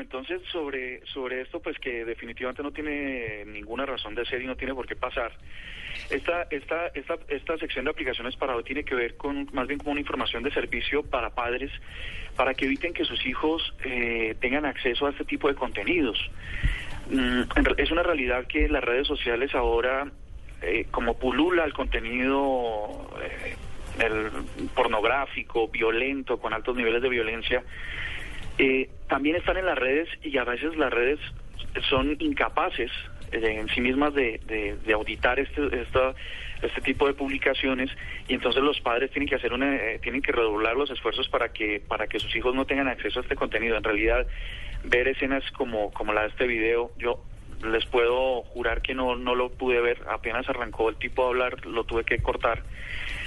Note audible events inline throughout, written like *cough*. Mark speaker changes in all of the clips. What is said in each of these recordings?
Speaker 1: Entonces sobre, sobre esto, pues que definitivamente no tiene ninguna razón de ser y no tiene por qué pasar. Esta, esta, esta, esta sección de aplicaciones para hoy tiene que ver con más bien como una información de servicio para padres, para que eviten que sus hijos eh, tengan acceso a este tipo de contenidos. Mm, es una realidad que las redes sociales ahora, eh, como pulula el contenido eh, el pornográfico, violento, con altos niveles de violencia, eh, también están en las redes y a veces las redes son incapaces eh, en sí mismas de, de, auditar este, este tipo de publicaciones y entonces los padres tienen que hacer una, eh, tienen que redoblar los esfuerzos para que para que sus hijos no tengan acceso a este contenido. En realidad ver escenas como como la de este video, yo les puedo jurar que no no lo pude ver, apenas arrancó el tipo a hablar, lo tuve que cortar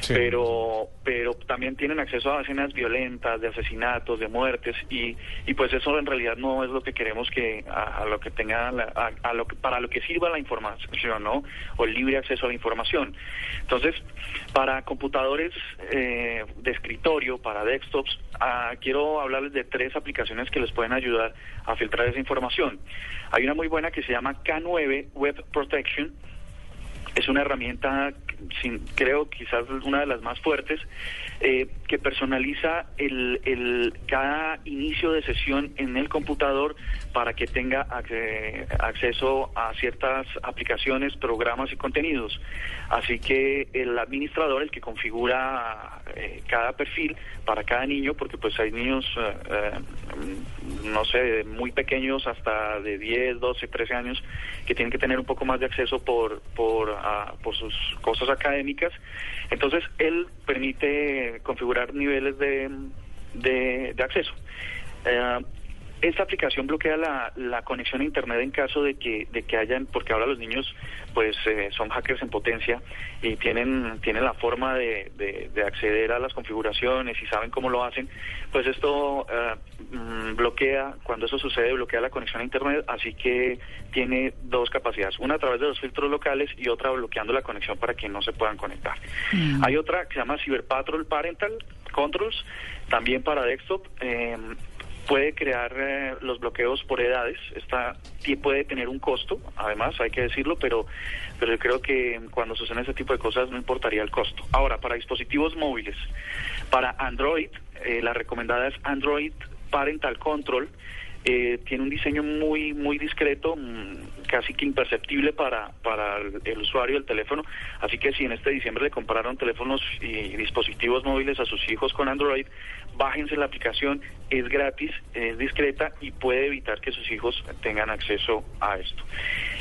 Speaker 1: pero pero también tienen acceso a escenas violentas, de asesinatos, de muertes y, y pues eso en realidad no es lo que queremos que a, lo que tenga a, lo que, para lo que sirva la información, ¿no? O el libre acceso a la información. Entonces, para computadores eh, de escritorio, para desktops, ah, quiero hablarles de tres aplicaciones que les pueden ayudar a filtrar esa información. Hay una muy buena que se llama K9 Web Protection es una herramienta, sin, creo quizás una de las más fuertes, eh, que personaliza el, el, cada inicio de sesión en el computador para que tenga acceso a ciertas aplicaciones, programas y contenidos. Así que el administrador, el que configura eh, cada perfil para cada niño, porque pues hay niños, eh, no sé, muy pequeños hasta de 10, 12, 13 años, que tienen que tener un poco más de acceso por, por por sus cosas académicas. Entonces, él permite configurar niveles de, de, acceso. Eh, esta aplicación bloquea la, la, conexión a internet en caso de que de que hayan porque ahora los niños pues eh, son hackers en potencia y tienen tienen la forma de, de, acceder a las configuraciones y saben cómo lo hacen pues esto eh, mm, bloquea cuando eso sucede bloquea la conexión a internet así que tiene dos capacidades una a través de los filtros locales y otra bloqueando la conexión para que no se puedan conectar mm. hay otra que se llama Cyber Patrol Parental Controls también para desktop eh, puede crear eh, los bloqueos por edades. Esta puede tener un costo, además, hay que decirlo, pero, pero yo creo que cuando suceden ese tipo de cosas no importaría el costo. Ahora, para dispositivos móviles, para Android, eh, la recomendada es Android Parental Control. Eh, tiene un diseño muy muy discreto, mm, casi que imperceptible para, para el, usuario del teléfono. Así que si en este diciembre le compraron teléfonos y dispositivos móviles a sus hijos con Android, bájense la aplicación, es gratis, es discreta y puede evitar que sus hijos tengan acceso a esto.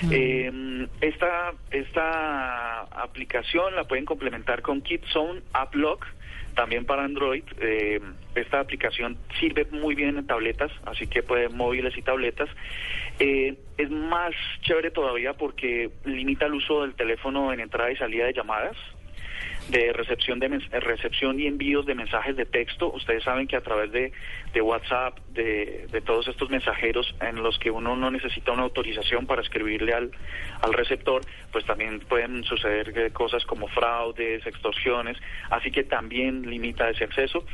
Speaker 1: Mm. Eh, esta, esta aplicación la pueden complementar con KidZone App Lock también para Android. Eh, esta aplicación sirve muy bien en tabletas, así que puede móviles y tabletas. Eh, es más chévere todavía porque limita el uso del teléfono en entrada y salida de llamadas de recepción de recepción y envíos de mensajes de texto. Ustedes saben que a través de, de WhatsApp, de, de, todos estos mensajeros en los que uno no necesita una autorización para escribirle al, al receptor, pues también pueden suceder eh, cosas como fraudes, extorsiones, así que también limita ese acceso.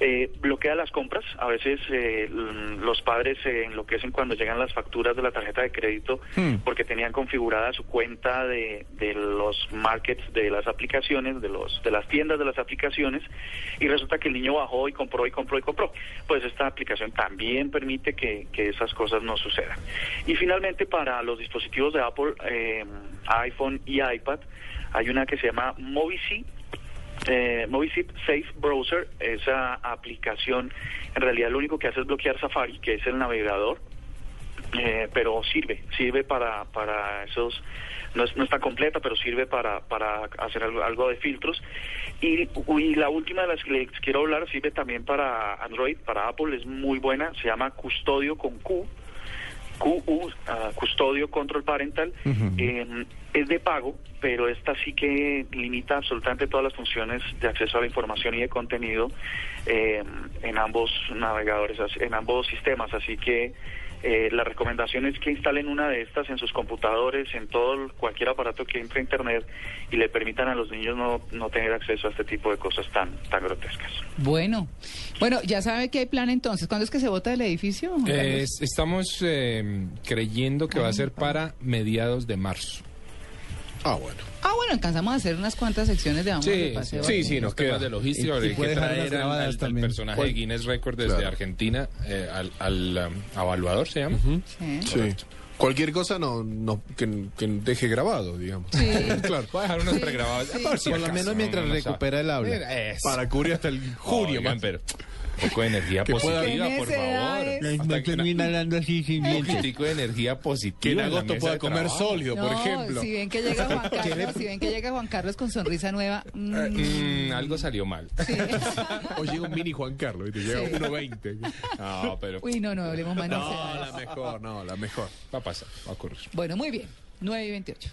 Speaker 1: Eh, bloquea las compras, a veces eh, los padres se enloquecen cuando llegan las facturas de la tarjeta de crédito hmm. porque tenían configurada su cuenta de, de los markets de las aplicaciones, de los de las tiendas de las aplicaciones y resulta que el niño bajó y compró y compró y compró. Pues esta aplicación también permite que, esas cosas no sucedan. Y finalmente para los dispositivos de Apple, eh, iPhone y iPad, hay una que se llama Movicy eh, Safe Browser, esa aplicación en realidad lo único que hace es bloquear Safari, que es el navegador, eh, pero sirve, sirve para, para esos, no, es, no está completa, pero sirve para, para hacer algo, algo de filtros. Y, y la última de las que les quiero hablar sirve también para Android, para Apple, es muy buena, se llama Custodio con Q. QU, ah, Custodio Control Parental, eh, es de pago, pero esta sí que limita absolutamente todas las funciones de acceso a la información y de contenido eh, en ambos navegadores, en ambos sistemas. Así que eh, la recomendación es que instalen una de estas en sus computadores, en todo el- cualquier aparato que entre a Internet y le permitan a los niños no, no tener acceso a este tipo de cosas tan, tan grotescas.
Speaker 2: Bueno, bueno, ya sabe que hay plan entonces. ¿Cuándo es que se vota del edificio?
Speaker 3: Eh, estamos eh, creyendo que va a ser para mediados de marzo.
Speaker 4: Ah, bueno.
Speaker 2: Ah, bueno, alcanzamos a hacer unas cuantas secciones de vamos
Speaker 3: Sí,
Speaker 2: de paseo.
Speaker 4: sí, sí, nos queda.
Speaker 3: de logística,
Speaker 5: Y- y
Speaker 3: que
Speaker 5: dejar
Speaker 3: traer al,
Speaker 5: grabadas
Speaker 3: al- personaje
Speaker 4: ¿Cuál?
Speaker 3: de Guinness Record desde
Speaker 4: Claro.
Speaker 3: Argentina, eh, al, al, um, evaluador se llama.
Speaker 2: Sí.
Speaker 4: Sí. Cualquier cosa no, no que, que deje grabado, digamos.
Speaker 2: Sí. *laughs*
Speaker 4: claro.
Speaker 3: Voy a dejar unos pregrabados.
Speaker 2: sí.
Speaker 3: por si
Speaker 5: Por lo menos mientras
Speaker 3: no
Speaker 5: recupera
Speaker 3: sabe.
Speaker 5: el habla.
Speaker 4: Para cubrir hasta el junio.
Speaker 3: Pero un poco de energía
Speaker 4: Que pueda-
Speaker 3: positiva, por favor. Que una-
Speaker 5: hablando así sin
Speaker 3: un poquitico de energía positiva.
Speaker 4: Que en agosto pueda comer sólido, por
Speaker 2: No,
Speaker 4: ejemplo.
Speaker 2: si ven que llega Juan *laughs* Carlos, si ven que llega Juan Carlos con sonrisa nueva, mm,
Speaker 3: Mm, algo salió mal.
Speaker 2: sí. *laughs*
Speaker 4: O llega un mini Juan Carlos, ¿viste? llega
Speaker 2: Sí.
Speaker 4: 1.20.
Speaker 3: No, pero
Speaker 2: Uy, no, no hablemos más
Speaker 4: No, la mejor, no, la mejor.
Speaker 3: va a pasar, va a ocurrir.
Speaker 2: Bueno, muy bien. 9 y 28.